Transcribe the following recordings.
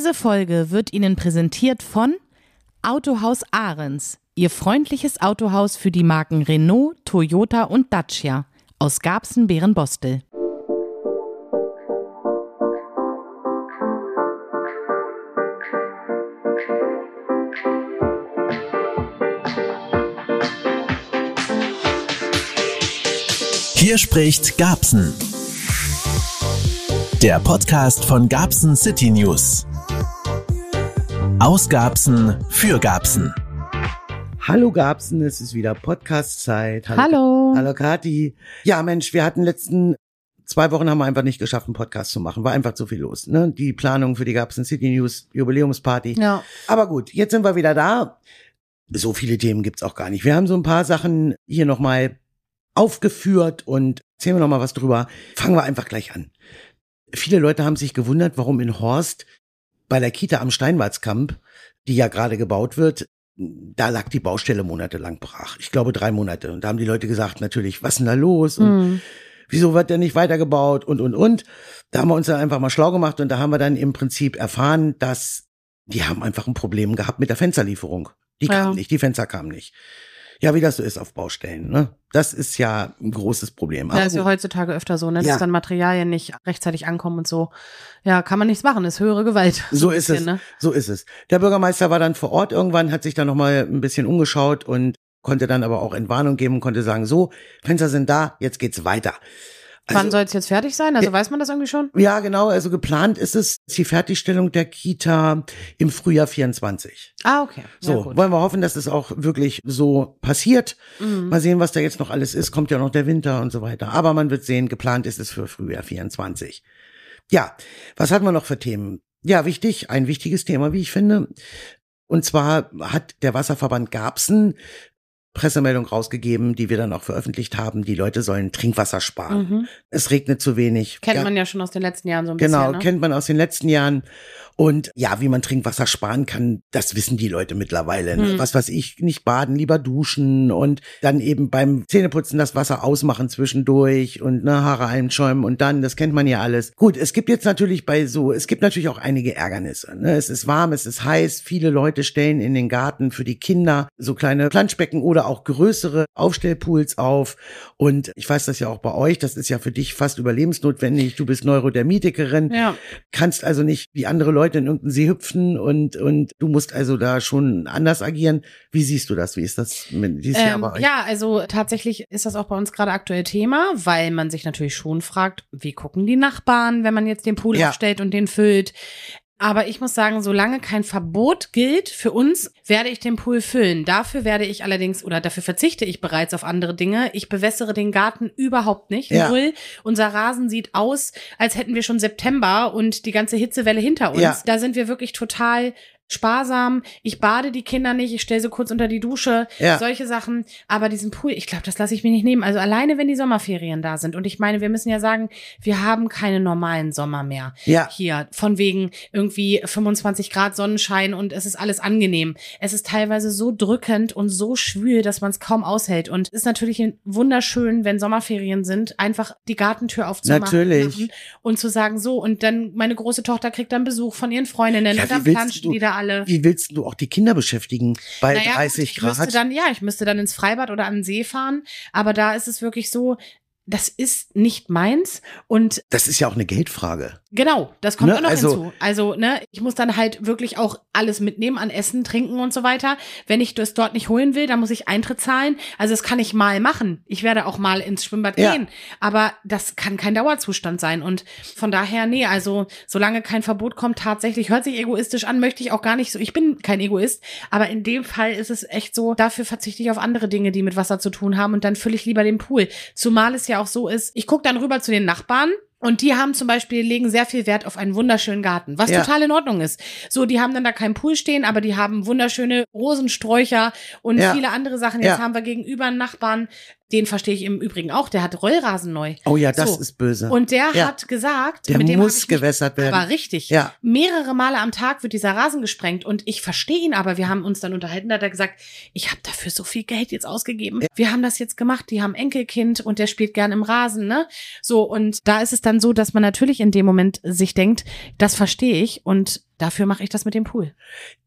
Diese Folge wird Ihnen präsentiert von Autohaus Ahrens, Ihr freundliches Autohaus für die Marken Renault, Toyota und Dacia aus Garbsen-Bärenbostel. Hier spricht Gabsen. Der Podcast von Gabsen City News. Aus Gabsen für Gabsen. Hallo Gabsen, es ist wieder Podcast-Zeit. Hallo. Hallo Kati. Ja, Mensch, wir hatten letzten zwei Wochen haben wir einfach nicht geschafft, einen Podcast zu machen. War einfach zu viel los. Ne? Die Planung für die Gabsen City News Jubiläumsparty. Ja. Aber gut, jetzt sind wir wieder da. So viele Themen gibt's auch gar nicht. Wir haben so ein paar Sachen hier nochmal aufgeführt und erzählen wir nochmal was drüber. Fangen wir einfach gleich an. Viele Leute haben sich gewundert, warum in Horst bei der Kita am Steinwarzkamp, die ja gerade gebaut wird, da lag die Baustelle monatelang brach. Ich glaube drei Monate. Und da haben die Leute gesagt, natürlich, was ist denn da los? Und Hm. wieso wird der nicht weitergebaut? Und, und, und. Da haben wir uns dann einfach mal schlau gemacht und da haben wir dann im Prinzip erfahren, dass die haben einfach ein Problem gehabt mit der Fensterlieferung. Die Ja. kam nicht, die Fenster kamen nicht. Ja, wie das so ist auf Baustellen, ne? Das ist ja ein großes Problem. Ja, ist ja heutzutage öfter so, ne? Ja. Dass dann Materialien nicht rechtzeitig ankommen und so. Ja, kann man nichts machen, ist höhere Gewalt. So ein ist es. bisschen, Ne? So ist es. Der Bürgermeister war dann vor Ort irgendwann, hat sich dann nochmal ein bisschen umgeschaut und konnte dann aber auch Entwarnung geben und konnte sagen, so, Fenster sind da, jetzt geht's weiter. Also- Wann soll es jetzt fertig sein? Also weiß man das irgendwie schon? Ja, genau, also geplant ist es die Fertigstellung der Kita im Frühjahr 24. Ah, okay. So, ja, wollen wir hoffen, dass es auch wirklich so passiert. Mhm. Mal sehen, was da jetzt noch alles ist. Kommt ja noch der Winter und so weiter. Aber man wird sehen, geplant ist es für Frühjahr 24. Ja, was hatten wir noch für Themen? Ja, wichtig, ein wichtiges Thema, wie ich finde. Und zwar hat der Wasserverband Garbsen Pressemeldung rausgegeben, die wir dann auch veröffentlicht haben. Die Leute sollen Trinkwasser sparen. Mhm. Es regnet zu wenig. Kennt Ja, man ja schon aus den letzten Jahren so ein Genau, bisschen. Ne? kennt man aus den letzten Jahren. Und ja, wie man Trinkwasser sparen kann, das wissen die Leute mittlerweile. Ne? Hm. Was weiß ich, nicht baden, lieber duschen und dann eben beim Zähneputzen das Wasser ausmachen zwischendurch und ne, Haare einschäumen und dann, das kennt man ja alles. Gut, es gibt jetzt natürlich bei so, es gibt natürlich auch einige Ärgernisse. Ne? Es ist warm, es ist heiß, viele Leute stellen in den Garten für die Kinder so kleine Planschbecken oder auch größere Aufstellpools auf. Und ich weiß das ja auch bei euch, das ist ja für dich fast überlebensnotwendig. Du bist Neurodermitikerin Ja. kannst also nicht wie andere Leute in irgendeinen See hüpfen und, und du musst also da schon anders agieren. Wie siehst du das? Wie ist das mit dieses Jahr Ähm, bei euch? ja, also tatsächlich ist das auch bei uns gerade aktuell Thema, weil man sich natürlich schon fragt, wie gucken die Nachbarn, wenn man jetzt den Pool Ja. aufstellt und den füllt. Aber ich muss sagen, solange kein Verbot gilt für uns, werde ich den Pool füllen. Dafür werde ich allerdings oder dafür verzichte ich bereits auf andere Dinge. Ich bewässere den Garten überhaupt nicht. Ja. Null. Unser Rasen sieht aus, als hätten wir schon September und die ganze Hitzewelle hinter uns. Ja. Da sind wir wirklich total sparsam. Ich bade die Kinder nicht, ich stelle sie kurz unter die Dusche, Ja. solche Sachen. Aber diesen Pool, ich glaube, das lasse ich mir nicht nehmen. Also alleine, wenn die Sommerferien da sind. Und ich meine, wir müssen ja sagen, wir haben keine normalen Sommer mehr Ja. hier. Von wegen irgendwie 25 Grad Sonnenschein und es ist alles angenehm. Es ist teilweise so drückend und so schwül, dass man es kaum aushält. Und es ist natürlich wunderschön, wenn Sommerferien sind, einfach die Gartentür aufzumachen Natürlich. und zu sagen, so, und dann meine große Tochter kriegt dann Besuch von ihren Freundinnen Ja, und dann planschen die da alle. Wie willst du auch die Kinder beschäftigen bei Naja, 30 gut, ich müsste Grad? dann, ja, ich müsste dann ins Freibad oder an den See fahren. Aber da ist es wirklich so, das ist nicht meins. Und das ist ja auch eine Geldfrage. genau, das kommt Ne, auch noch also- hinzu. Also, ne, ich muss dann halt wirklich auch alles mitnehmen an Essen, Trinken und so weiter. Wenn ich das dort nicht holen will, dann muss ich Eintritt zahlen. Also, das kann ich mal machen. Ich werde auch mal ins Schwimmbad Ja. gehen. Aber das kann kein Dauerzustand sein. Und von daher, nee, also, solange kein Verbot kommt, tatsächlich, hört sich egoistisch an, möchte ich auch gar nicht so. Ich bin kein Egoist. Aber in dem Fall ist es echt so, dafür verzichte ich auf andere Dinge, die mit Wasser zu tun haben. Und dann fülle ich lieber den Pool. Zumal es ja auch so ist, ich gucke dann rüber zu den Nachbarn. Und die haben zum Beispiel, legen sehr viel Wert auf einen wunderschönen Garten, was Ja. total in Ordnung ist. So, die haben dann da keinen Pool stehen, aber die haben wunderschöne Rosensträucher und Ja. viele andere Sachen. Jetzt Ja. haben wir gegenüber einen Nachbarn, den verstehe ich im Übrigen auch, der hat Rollrasen neu. Oh ja, das So. ist böse. Und der Ja. hat gesagt, Der mit dem hab muss gewässert werden. Aber richtig. Ja. Mehrere Male am Tag wird dieser Rasen gesprengt und ich verstehe ihn, aber wir haben uns dann unterhalten, da hat er gesagt, ich habe dafür so viel Geld jetzt ausgegeben. Wir haben das jetzt gemacht, die haben Enkelkind und der spielt gern im Rasen, ne? So und da ist es dann so, dass man natürlich in dem Moment sich denkt, das verstehe ich und dafür mache ich das mit dem Pool.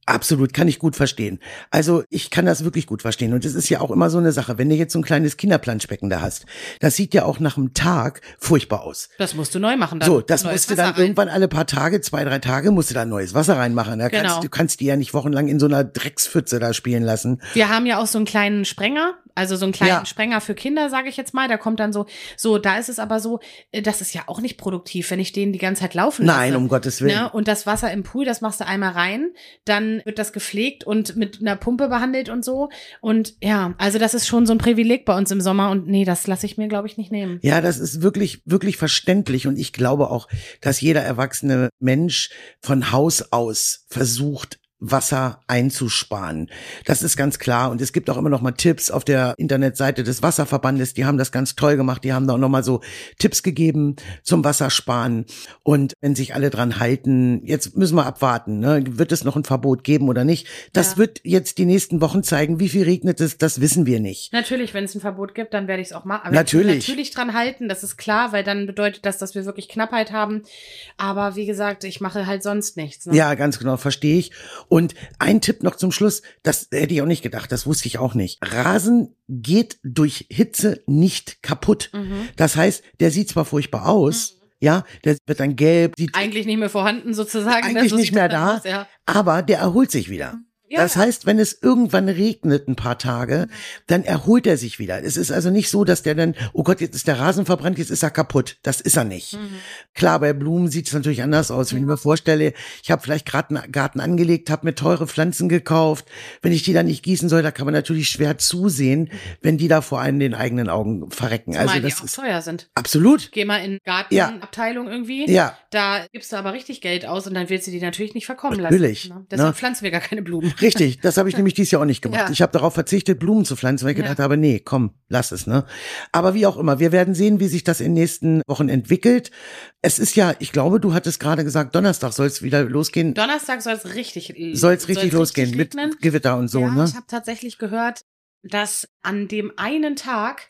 Absolut, kann ich gut verstehen. Also ich kann das wirklich gut verstehen. Und es ist ja auch immer so eine Sache, wenn du jetzt so ein kleines Kinderplanschbecken da hast, das sieht ja auch nach einem Tag furchtbar aus. Das musst du neu machen dann. So, das musst du Wasser dann rein. irgendwann alle paar Tage, zwei, drei Tage, musst du da neues Wasser reinmachen. Da Genau. kannst, du kannst die ja nicht wochenlang in so einer Dreckspfütze da spielen lassen. Wir haben ja auch so einen kleinen Sprenger, also so einen kleinen Ja. Sprenger für Kinder, sage ich jetzt mal. Da kommt dann so, so, da ist es aber so, äh, das ist ja auch nicht produktiv, wenn ich den die ganze Zeit laufen lasse. Nein, um Gottes Willen. Ne? Und das Wasser im Pool, das machst du einmal rein, dann wird das gepflegt und mit einer Pumpe behandelt und so. Und ja, also das ist schon so ein Privileg bei uns im Sommer und nee, das lasse ich mir, glaube ich, nicht nehmen. Ja, das ist wirklich, wirklich verständlich. Und ich glaube auch, dass jeder erwachsene Mensch von Haus aus versucht, Wasser einzusparen. Das ist ganz klar. Und es gibt auch immer noch mal Tipps auf der Internetseite des Wasserverbandes. Die haben das ganz toll gemacht. Die haben da auch noch mal so Tipps gegeben zum Wassersparen. Und wenn sich alle dran halten, jetzt müssen wir abwarten. Ne? Wird es noch ein Verbot geben oder nicht? Das Ja. wird jetzt die nächsten Wochen zeigen. Wie viel regnet es? Das wissen wir nicht. Natürlich, wenn es ein Verbot gibt, dann werde ich es auch machen. Aber Natürlich. Natürlich dran halten, das ist klar, weil dann bedeutet das, dass wir wirklich Knappheit haben. Aber wie gesagt, ich mache halt sonst nichts. Ne? Ja, ganz genau, verstehe ich. Und ein Tipp noch zum Schluss, das hätte ich auch nicht gedacht, das wusste ich auch nicht. Rasen geht durch Hitze nicht kaputt. Mhm. Das heißt, der sieht zwar furchtbar aus, ja, der wird dann gelb, sieht Eigentlich nicht mehr vorhanden sozusagen. ne? eigentlich So nicht mehr da, aus, ja. aber der erholt sich wieder. Ja. Das heißt, wenn es irgendwann regnet ein paar Tage, dann erholt er sich wieder. Es ist also nicht so, dass der dann, oh Gott, jetzt ist der Rasen verbrannt, jetzt ist er kaputt. Das ist er nicht. Klar, bei Blumen sieht es natürlich anders aus. Wenn ich mir vorstelle, ich habe vielleicht gerade einen Garten angelegt, habe mir teure Pflanzen gekauft. Wenn ich die dann nicht gießen soll, da kann man natürlich schwer zusehen, wenn die da vor einem den eigenen Augen verrecken. Zumal also die das auch ist teuer sind. absolut. Geh mal in Ja. Gartenabteilung irgendwie. Ja. Da gibst du aber richtig Geld aus und dann willst du die natürlich nicht verkommen Natürlich, lassen. Ne? Deshalb ne? pflanzen wir gar keine Blumen. Richtig, das habe ich nämlich dieses Jahr auch nicht gemacht. Ja. Ich habe darauf verzichtet, Blumen zu pflanzen, weil ich Ja. gedacht habe, nee, komm, lass es, ne? Aber wie auch immer, wir werden sehen, wie sich das in den nächsten Wochen entwickelt. Es ist ja, ich glaube, du hattest gerade gesagt, Donnerstag soll es wieder losgehen. Donnerstag soll es richtig Soll es richtig losgehen regnen. mit Gewitter und so, ja, ne? ich habe tatsächlich gehört, dass an dem einen Tag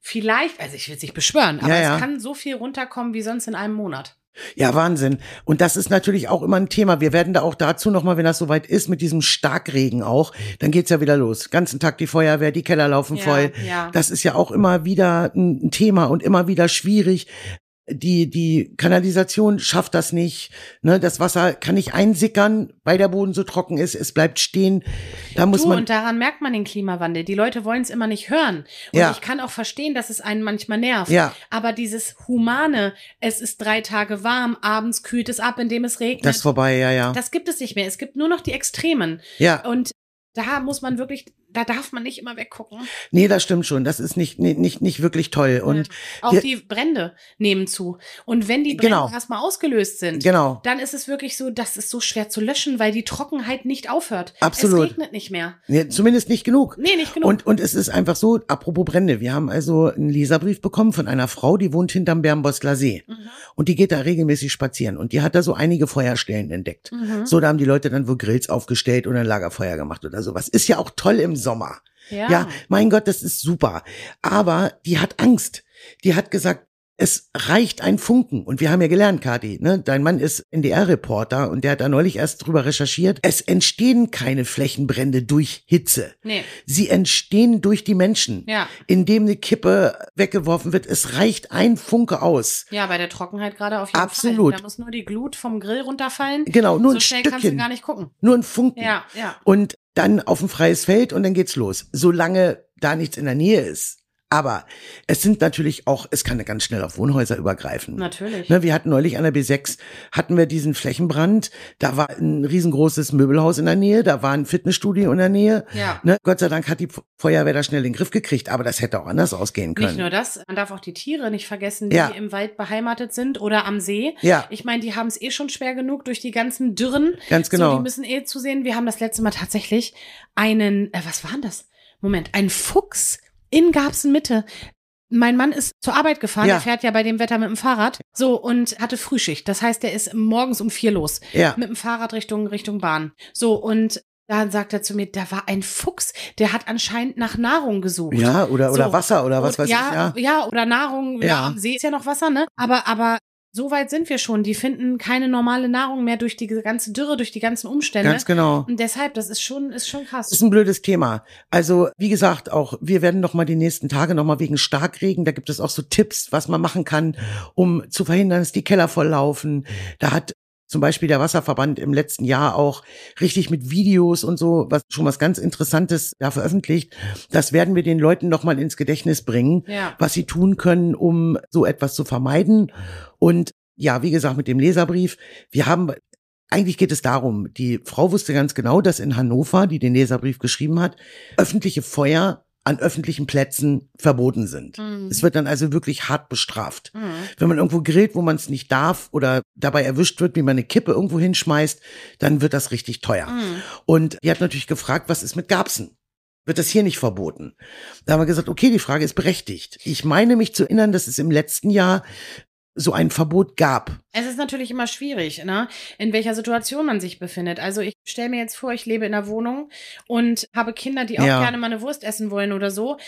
vielleicht, also ich will es nicht beschwören, aber ja. es kann so viel runterkommen wie sonst in einem Monat. Ja, Wahnsinn. Und das ist natürlich auch immer ein Thema. Wir werden da auch dazu nochmal, wenn das soweit ist, mit diesem Starkregen auch, dann geht's ja wieder los. Ganzen Tag die Feuerwehr, die Keller laufen Ja, voll. ja. Das ist ja auch immer wieder ein Thema und immer wieder schwierig. Die, die Kanalisation schafft das nicht. Ne, das Wasser kann nicht einsickern, weil der Boden so trocken ist. Es bleibt stehen. Da muss du, man. und daran merkt man den Klimawandel. Die Leute wollen es immer nicht hören. Und Ja. ich kann auch verstehen, dass es einen manchmal nervt. Ja. Aber dieses Humane, es ist drei Tage warm, abends kühlt es ab, indem es regnet. das ist vorbei, ja, ja. Das gibt es nicht mehr. Es gibt nur noch die Extremen. ja. Und da muss man wirklich, da darf man nicht immer weggucken. Nee, das stimmt schon. Das ist nicht, nicht, nicht, nicht wirklich toll. Und Auch wir- die Brände nehmen zu. Und wenn die Brände Genau. erstmal ausgelöst sind, genau. dann ist es wirklich so, das ist so schwer zu löschen, weil die Trockenheit nicht aufhört. Absolut. Es regnet nicht mehr. Nee, zumindest nicht genug. Nee, nicht genug. Und, und es ist einfach so, apropos Brände, wir haben also einen Leserbrief bekommen von einer Frau, die wohnt hinterm Bernbosler See. Mhm. Und die geht da regelmäßig spazieren. Und die hat da so einige Feuerstellen entdeckt. Mhm. So, da haben die Leute dann wohl Grills aufgestellt und ein Lagerfeuer gemacht oder sowas. Ist ja auch toll im Sommer. Ja. Ja, mein Gott, das ist super. Aber die hat Angst. Die hat gesagt, es reicht ein Funken. Und wir haben ja gelernt, Kathi, ne? dein Mann ist NDR-Reporter und der hat da neulich erst drüber recherchiert. Es entstehen keine Flächenbrände durch Hitze. Nee. Sie entstehen durch die Menschen. Ja. Indem eine Kippe weggeworfen wird. Es reicht ein Funke aus. Ja, bei der Trockenheit gerade auf jeden Absolut. Fall. Da muss nur die Glut vom Grill runterfallen. Genau, nur so ein schnell kannst du Stückchen. gar nicht gucken. Nur ein Funken. Ja, ja. Und dann auf ein freies Feld und dann geht's los. Solange da nichts in der Nähe ist. Aber es sind natürlich auch, es kann ganz schnell auf Wohnhäuser übergreifen. Natürlich. Ne, wir hatten neulich an der B6, hatten wir diesen Flächenbrand. Da war ein riesengroßes Möbelhaus in der Nähe, da war ein Fitnessstudio in der Nähe. Ja. Ne, Gott sei Dank hat die Feuerwehr da schnell in den Griff gekriegt, aber das hätte auch anders ausgehen können. Nicht nur das, man darf auch die Tiere nicht vergessen, die Ja. im Wald beheimatet sind oder am See. Ja. Ich meine, die haben es eh schon schwer genug durch die ganzen Dürren. Ganz So, genau. die müssen eh zusehen. Wir haben das letzte Mal tatsächlich einen, äh, was war denn das? Moment, einen Fuchs in Garbsen Mitte. Mein Mann ist zur Arbeit gefahren, Ja. der fährt ja bei dem Wetter mit dem Fahrrad. So, und hatte Frühschicht. Das heißt, der ist morgens um vier los. Ja. Mit dem Fahrrad Richtung, Richtung Bahn. So, und dann sagt er zu mir, da war ein Fuchs, der hat anscheinend nach Nahrung gesucht. Ja, oder, oder So. Wasser oder was Und weiß ja, ich, ja. Ja, oder Nahrung. Ja. Ja. am See ist ja noch Wasser, ne? Aber, aber so weit sind wir schon. Die finden keine normale Nahrung mehr durch die ganze Dürre, durch die ganzen Umstände. Ganz genau. Und deshalb, das ist schon, ist schon krass. Ist ein blödes Thema. Also, wie gesagt, auch wir werden noch mal die nächsten Tage noch mal wegen Starkregen, da gibt es auch so Tipps, was man machen kann, um zu verhindern, dass die Keller volllaufen. Da hat zum Beispiel der Wasserverband im letzten Jahr auch richtig mit Videos und so, was schon was ganz Interessantes da veröffentlicht. Das werden wir den Leuten noch mal ins Gedächtnis bringen, Ja. was sie tun können, um so etwas zu vermeiden. Und ja, wie gesagt, mit dem Leserbrief, wir haben eigentlich geht es darum, die Frau wusste ganz genau, dass in Hannover, die den Leserbrief geschrieben hat, öffentliche Feuer an öffentlichen Plätzen verboten sind. Mhm. Es wird dann also wirklich hart bestraft. Mhm. Wenn man irgendwo grillt, wo man es nicht darf oder dabei erwischt wird, wie man eine Kippe irgendwo hinschmeißt, dann wird das richtig teuer. Mhm. Und die hat natürlich gefragt, was ist mit Garbsen? Wird das hier nicht verboten? Da haben wir gesagt, okay, die Frage ist berechtigt. Ich meine mich zu erinnern, dass es im letzten Jahr so ein Verbot gab. Es ist natürlich immer schwierig, ne? in welcher Situation man sich befindet. Also ich stelle mir jetzt vor, ich lebe in einer Wohnung und habe Kinder, die auch Ja. gerne mal eine Wurst essen wollen oder so.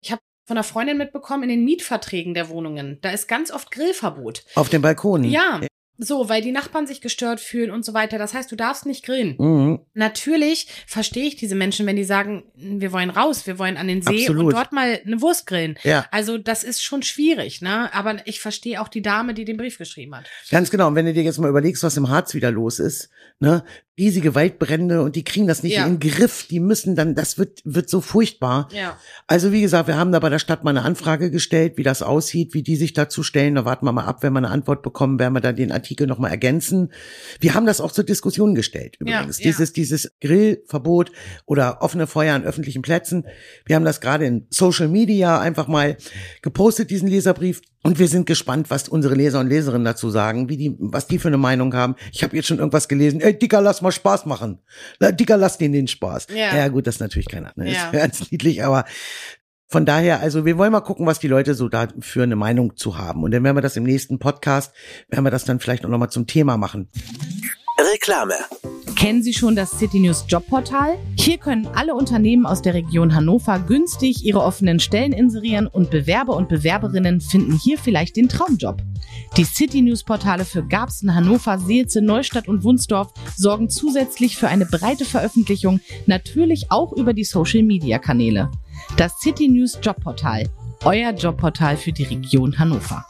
Ich habe von einer Freundin mitbekommen, in den Mietverträgen der Wohnungen, da ist ganz oft Grillverbot. Auf dem Balkon. Ja, so, weil die Nachbarn sich gestört fühlen und so weiter. Das heißt, du darfst nicht grillen. Mhm. Natürlich verstehe ich diese Menschen, wenn die sagen, wir wollen raus, wir wollen an den See Absolut. und dort mal eine Wurst grillen. Ja. Also das ist schon schwierig, ne? Aber ich verstehe auch die Dame, die den Brief geschrieben hat. Ganz genau. Und wenn du dir jetzt mal überlegst, was im Harz wieder los ist, ne, riesige Waldbrände und die kriegen das nicht Ja. in den Griff, die müssen dann, das wird, wird so furchtbar. Ja. Also wie gesagt, wir haben da bei der Stadt mal eine Anfrage gestellt, wie das aussieht, wie die sich dazu stellen. Da warten wir mal ab, wenn wir eine Antwort bekommen, werden wir dann den Artikel nochmal ergänzen. Wir haben das auch zur Diskussion gestellt, Ja, übrigens. ja. Dieses, dieses Grillverbot oder offene Feuer an öffentlichen Plätzen. Wir haben das gerade in Social Media einfach mal gepostet, diesen Leserbrief. Und wir sind gespannt, was unsere Leser und Leserinnen dazu sagen, wie die, was die für eine Meinung haben. Ich habe jetzt schon irgendwas gelesen. Ey, Dicker, lass mal Spaß machen. Na, Dicker, lass denen den Spaß. Ja. ja gut, das ist natürlich keiner. Ne? Ja. Ist ganz niedlich, aber von daher, also wir wollen mal gucken, was die Leute so da für eine Meinung zu haben. Und dann werden wir das im nächsten Podcast, werden wir das dann vielleicht auch nochmal zum Thema machen. Reklame. Kennen Sie schon das City News Jobportal? Hier können alle Unternehmen aus der Region Hannover günstig ihre offenen Stellen inserieren und Bewerber und Bewerberinnen finden hier vielleicht den Traumjob. Die City News Portale für Garbsen, Hannover, Seelze, Neustadt und Wunsdorf sorgen zusätzlich für eine breite Veröffentlichung, natürlich auch über die Social Media Kanäle. Das City News Jobportal. Euer Jobportal für die Region Hannover.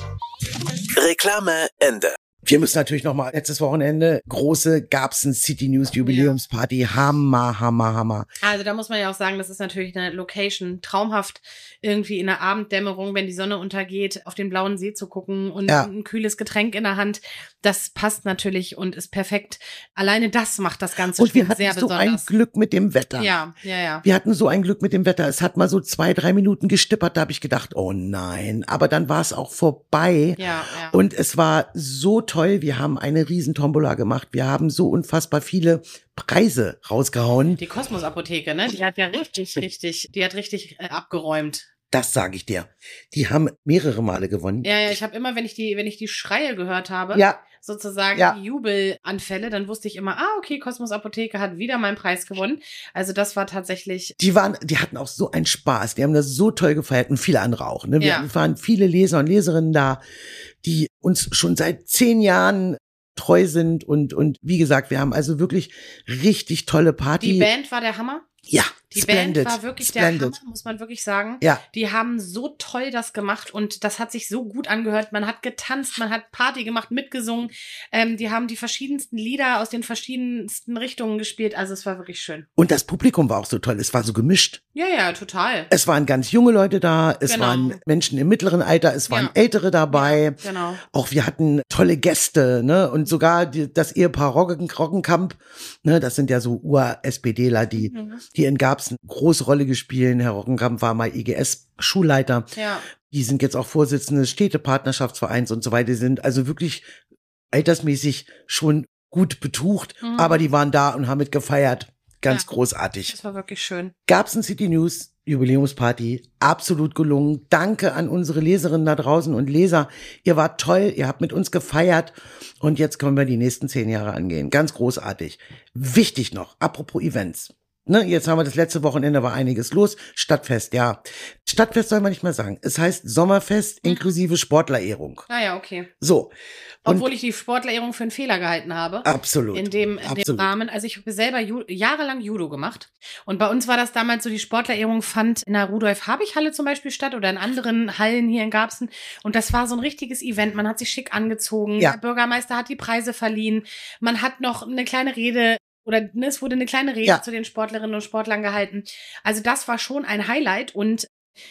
Reklame Ende. Wir müssen natürlich nochmal, letztes Wochenende, große Gabsen City News Jubiläumsparty. Hammer, hammer, hammer. Also da muss man ja auch sagen, das ist natürlich eine Location, traumhaft irgendwie in der Abenddämmerung, wenn die Sonne untergeht, auf den blauen See zu gucken und Ja. ein kühles Getränk in der Hand. Das passt natürlich und ist perfekt. Alleine das macht das Ganze Und wir hatten sehr so ein besonders. Glück mit dem Wetter. Ja, ja, ja. Wir hatten so ein Glück mit dem Wetter. Es hat mal so zwei, drei Minuten gestippert. Da habe ich gedacht, oh nein. Aber dann war es auch vorbei. Ja, ja. Und es war so toll. Wir haben eine riesen Tombola gemacht. Wir haben so unfassbar viele Preise rausgehauen. Die Kosmos-Apotheke, ne? Die hat ja richtig, richtig, die hat richtig äh, abgeräumt. Das sage ich dir. Die haben mehrere Male gewonnen. Ja, ja, ich habe immer, wenn ich die, wenn ich die Schreie gehört habe, Ja, sozusagen Ja. die Jubelanfälle, dann wusste ich immer, ah, okay, Kosmos Apotheke hat wieder meinen Preis gewonnen. Also das war tatsächlich, die waren, die hatten auch so einen Spaß. Die haben das so toll gefeiert und viele andere auch. Ne? Wir Ja. waren viele Leser und Leserinnen da, die uns schon seit zehn Jahren treu sind und und wie gesagt, wir haben also wirklich richtig tolle Party. die Band war der Hammer. ja, Die splendid, Band war wirklich splendid. der Hammer, muss man wirklich sagen. Ja, Die haben so toll das gemacht und das hat sich so gut angehört. Man hat getanzt, man hat Party gemacht, mitgesungen. Ähm, die haben die verschiedensten Lieder aus den verschiedensten Richtungen gespielt. Also es war wirklich schön. und das Publikum war auch so toll. Es war so gemischt. Ja, ja, total. Es waren ganz junge Leute da, es Genau. waren Menschen im mittleren Alter, es waren Ja. Ältere dabei. Genau. Auch wir hatten tolle Gäste, ne? Und sogar die, das Ehepaar Roggen, Roggenkamp, ne? Das sind ja so Ur-SPDler, die, Mhm. die in Garbsen eine große Rolle gespielt. Herr Roggenkamp war mal IGS-Schulleiter. Ja. Die sind jetzt auch Vorsitzende des Städtepartnerschaftsvereins und so weiter. Die sind also wirklich altersmäßig schon gut betucht, Mhm. aber die waren da und haben mit gefeiert. Ganz Ja. großartig. Das war wirklich schön. Garbsen City News Jubiläumsparty absolut gelungen. Danke an unsere Leserinnen da draußen und Leser. Ihr wart toll, ihr habt mit uns gefeiert und jetzt können wir die nächsten zehn Jahre angehen. Ganz großartig. Wichtig noch, apropos Events. Ne, jetzt haben wir das letzte Wochenende war einiges los. Stadtfest, ja. Stadtfest soll man nicht mal sagen. Es heißt Sommerfest inklusive Sportlerehrung. Naja, okay. So. Und Obwohl ich die Sportlerehrung für einen Fehler gehalten habe. absolut. In dem, in dem Absolut. Rahmen. Also ich habe selber Ju jahrelang Judo gemacht. Und bei uns war das damals so, die Sportlerehrung fand in der Rudolf-Habich-Halle zum Beispiel statt oder in anderen Hallen hier in Garbsen. Und das war so ein richtiges Event. Man hat sich schick angezogen. Ja. Der Bürgermeister hat die Preise verliehen. Man hat noch eine kleine Rede oder ne, es wurde eine kleine Rede Ja. zu den Sportlerinnen und Sportlern gehalten. Also das war schon ein Highlight. Und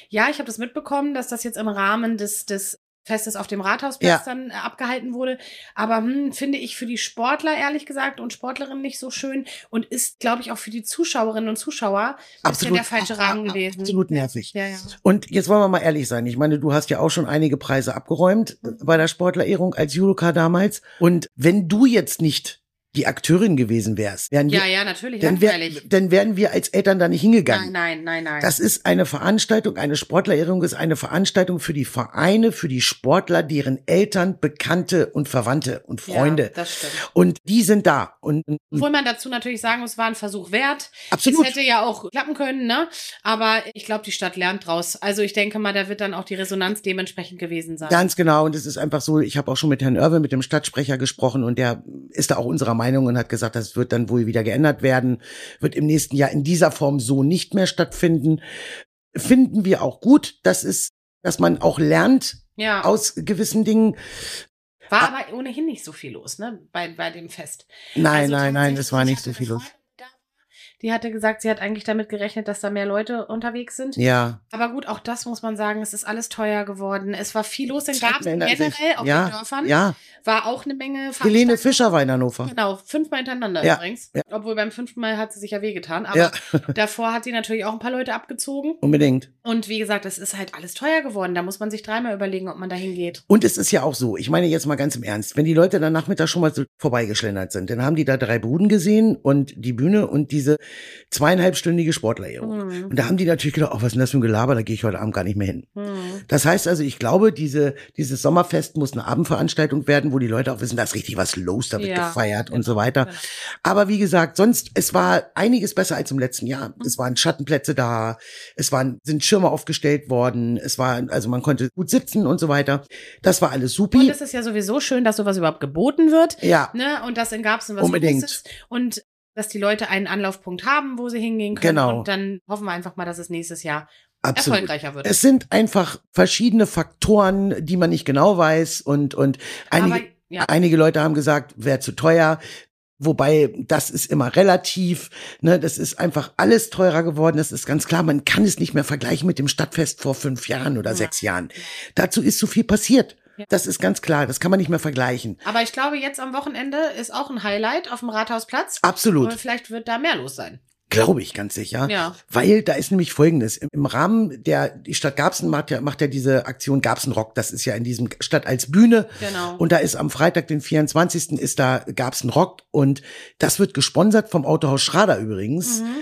ja, ich habe das mitbekommen, dass das jetzt im Rahmen des, des Festes auf dem Rathausplatz Ja. dann äh, abgehalten wurde. Aber hm, finde ich für die Sportler ehrlich gesagt und Sportlerinnen nicht so schön und ist, glaube ich, auch für die Zuschauerinnen und Zuschauer ein bisschen der falsche Rahmen gewesen. Absolut nervig. Ja, ja. Und jetzt wollen wir mal ehrlich sein. Ich meine, du hast ja auch schon einige Preise abgeräumt bei der Sportlerehrung als Judoka damals. Und wenn du jetzt nicht die Akteurin gewesen wärst, wären wir, Ja, ja, natürlich, dann, wär, dann wären wir als Eltern da nicht hingegangen. Nein, nein, nein, nein. Das ist eine Veranstaltung, eine Sportlerehrung ist eine Veranstaltung für die Vereine, für die Sportler, deren Eltern, Bekannte und Verwandte und Freunde. Ja, das stimmt. und die sind da. Und, und Obwohl man dazu natürlich sagen muss, war ein Versuch wert. Absolut. Es hätte ja auch klappen können, ne? Aber ich glaube, die Stadt lernt draus. Also ich denke mal, da wird dann auch die Resonanz dementsprechend gewesen sein. Ganz genau. Und es ist einfach so, ich habe auch schon mit Herrn Irwin, mit dem Stadtsprecher gesprochen und der ist da auch unserer Meinung und hat gesagt, das wird dann wohl wieder geändert werden, wird im nächsten Jahr in dieser Form so nicht mehr stattfinden. Finden wir auch gut. Das ist, dass man auch lernt ja. aus gewissen Dingen. War aber ohnehin nicht so viel los, ne? Bei, bei dem Fest. Nein, Also nein, nein, es war ich nicht so viel los. Die hatte gesagt, sie hat eigentlich damit gerechnet, dass da mehr Leute unterwegs sind. Ja, Aber gut, auch das muss man sagen, es ist alles teuer geworden. Es war viel los in Ändert sich. generell, auf ja, den Dörfern. ja. War auch eine Menge Helene. Fischer war in Hannover. Genau, fünfmal hintereinander Ja, übrigens. ja. Obwohl beim fünften Mal hat sie sich ja wehgetan. Aber Ja. davor hat sie natürlich auch ein paar Leute abgezogen. Unbedingt. Und wie gesagt, es ist halt alles teuer geworden. Da muss man sich dreimal überlegen, ob man da hingeht. Und es ist ja auch so, ich meine jetzt mal ganz im Ernst, wenn die Leute dann nachmittags schon mal so vorbeigeschlendert sind, dann haben die da drei Buden gesehen und die Bühne und diese zweieinhalbstündige Sportlerehrung. Mhm. Und da haben die natürlich gedacht, oh, was ist denn das für ein Gelaber, da gehe ich heute Abend gar nicht mehr hin. Hm. Das heißt also, ich glaube, diese, dieses Sommerfest muss eine Abendveranstaltung werden, wo die Leute auch wissen, da ist richtig was los, da wird Ja, gefeiert und so weiter. genau. Aber wie gesagt, sonst, es war einiges besser als im letzten Jahr. Es waren Schattenplätze da, es waren, sind Schirme aufgestellt worden, es war, also man konnte gut sitzen und so weiter. Das war alles Und supi. es ist ja sowieso schön, dass sowas überhaupt geboten wird. Ja, Ne? Und dass in Garbsen was Unbedingt. Und dass die Leute einen Anlaufpunkt haben, wo sie hingehen können. Genau. Und dann hoffen wir einfach mal, dass es nächstes Jahr absolut. erfolgreicher wird. Es sind einfach verschiedene Faktoren, die man nicht genau weiß und, und einige, Aber ja. einige Leute haben gesagt, wäre zu teuer. Wobei, das ist immer relativ, ne, das ist einfach alles teurer geworden, das ist ganz klar, man kann es nicht mehr vergleichen mit dem Stadtfest vor fünf Jahren oder Ja. sechs Jahren. Dazu ist zu viel passiert. Ja. Das ist ganz klar, das kann man nicht mehr vergleichen. Aber ich glaube, jetzt am Wochenende ist auch ein Highlight auf dem Rathausplatz. Absolut, Und vielleicht wird da mehr los sein. glaube ich ganz sicher. Ja. Weil da ist nämlich Folgendes. Im, Rahmen der, die Stadt Garbsen macht ja, macht ja diese Aktion Garbsen Rock. Das ist ja in diesem Stadt als Bühne. Genau. Und da ist am Freitag, den 24. ist da Garbsen Rock. Und das wird gesponsert vom Autohaus Schrader übrigens. Mhm.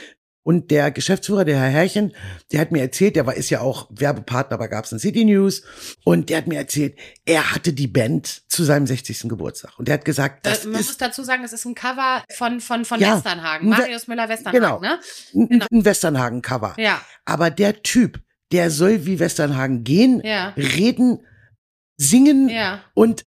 Und der Geschäftsführer, der Herr Herrchen, der hat mir erzählt, der war, ist ja auch Werbepartner bei Garbsen City News. Und der hat mir erzählt, er hatte die Band zu seinem 60. Geburtstag. Und der hat gesagt, das Äh, man muss ist dazu sagen, es ist ein Cover von, von, von Ja. Westernhagen. Marius Müller-Westernhagen, Genau. ne? ein, Genau. ein Westernhagen-Cover. Ja, Aber der Typ, der soll wie Westernhagen gehen, ja, reden, singen ja. und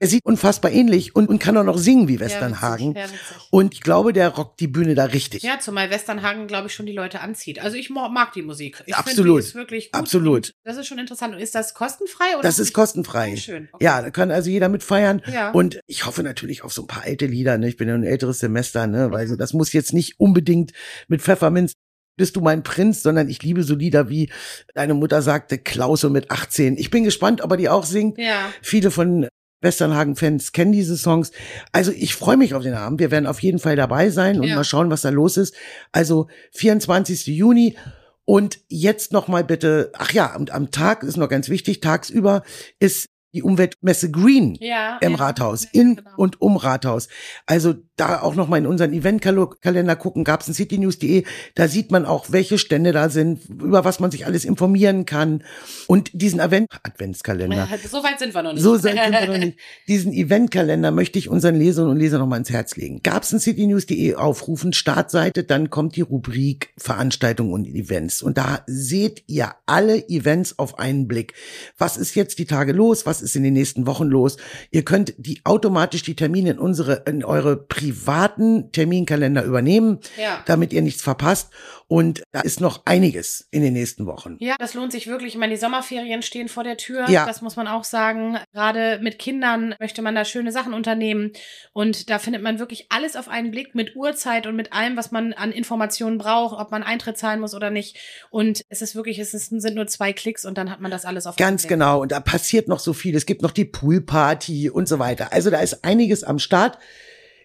er sieht unfassbar ähnlich und, und kann auch noch singen wie Ja, Westernhagen. witzig, ja, witzig. und ich glaube, der rockt die Bühne da richtig. Ja, zumal Westernhagen, glaube ich, schon die Leute anzieht. Also ich mag die Musik. Ich Absolut. Finde, die ist wirklich gut. Absolut. Das ist schon interessant. Und ist das kostenfrei? Oder Das ist kostenfrei. Schön. Okay. Ja, da kann also jeder mitfeiern. Ja. Und ich hoffe natürlich auf so ein paar alte Lieder. Ne? Ich bin ja ein älteres Semester, ne? Weil so, das muss jetzt nicht unbedingt mit Pfefferminz bist du mein Prinz, sondern ich liebe so Lieder wie deine Mutter sagte, Klause mit 18. Ich bin gespannt, ob er die auch singt. Ja. Viele von Westernhagen-Fans kennen diese Songs. Also ich freue mich auf den Abend. Wir werden auf jeden Fall dabei sein und Ja. mal schauen, was da los ist. Also 24. Juni. Und jetzt noch mal bitte, ach ja, und am Tag ist noch ganz wichtig, tagsüber ist die Umweltmesse Green Ja. im ja, Rathaus, ja, in genau. und um Rathaus. Also da auch noch mal in unseren Eventkalender gucken, gab's ein citynews.de, da sieht man auch, welche Stände da sind, über was man sich alles informieren kann. Und diesen Event Adventskalender. So weit sind wir noch nicht. So sind wir noch nicht. Diesen Eventkalender möchte ich unseren Leserinnen und Lesern noch mal ins Herz legen. Gab's ein citynews.de aufrufen, Startseite, dann kommt die Rubrik Veranstaltungen und Events. Und da seht ihr alle Events auf einen Blick. Was ist jetzt die Tage los? Was ist in den nächsten Wochen los? Ihr könnt die automatisch die Termine in unsere, in eure privaten Terminkalender übernehmen, Ja. damit ihr nichts verpasst. Und da ist noch einiges in den nächsten Wochen. Ja, das lohnt sich wirklich. Ich meine, die Sommerferien stehen vor der Tür. Ja. Das muss man auch sagen. Gerade mit Kindern möchte man da schöne Sachen unternehmen. Und da findet man wirklich alles auf einen Blick mit Uhrzeit und mit allem, was man an Informationen braucht, ob man Eintritt zahlen muss oder nicht. Und es ist wirklich, es sind nur zwei Klicks und dann hat man das alles auf Ganz einen Blick. genau. Und da passiert noch so viel. Es gibt noch die Poolparty und so weiter. Also da ist einiges am Start.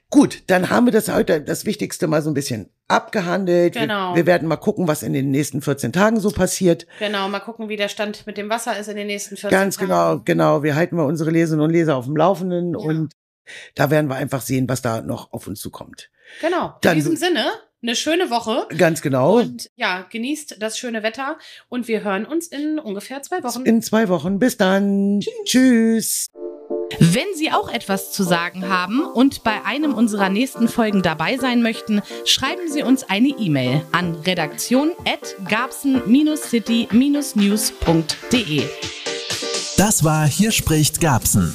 Gut, dann haben wir das heute, das Wichtigste mal so ein bisschen abgehandelt. Genau. Wir, wir werden mal gucken, was in den nächsten 14 Tagen so passiert. Genau, mal gucken, wie der Stand mit dem Wasser ist in den nächsten 14 Ganz Tagen. genau, genau. Wir halten mal unsere Leserinnen und Leser auf dem Laufenden Ja. und da werden wir einfach sehen, was da noch auf uns zukommt. Genau. Dann- in diesem Sinne, eine schöne Woche. Ganz genau. Und ja, genießt das schöne Wetter und wir hören uns in ungefähr zwei Wochen. in zwei Wochen. Bis dann. Tschüss. Wenn Sie auch etwas zu sagen haben und bei einem unserer nächsten Folgen dabei sein möchten, schreiben Sie uns eine E-Mail an redaktion@garbsen-city-news.de. Das war Hier spricht Gabsen.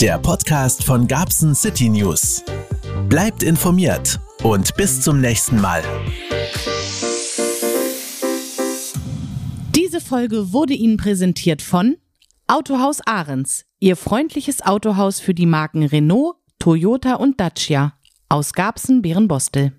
Der Podcast von Gabsen City News. Bleibt informiert und bis zum nächsten Mal. Diese Folge wurde Ihnen präsentiert von Autohaus Ahrens, Ihr freundliches Autohaus für die Marken Renault, Toyota und Dacia aus Garbsen-Bärenbostel.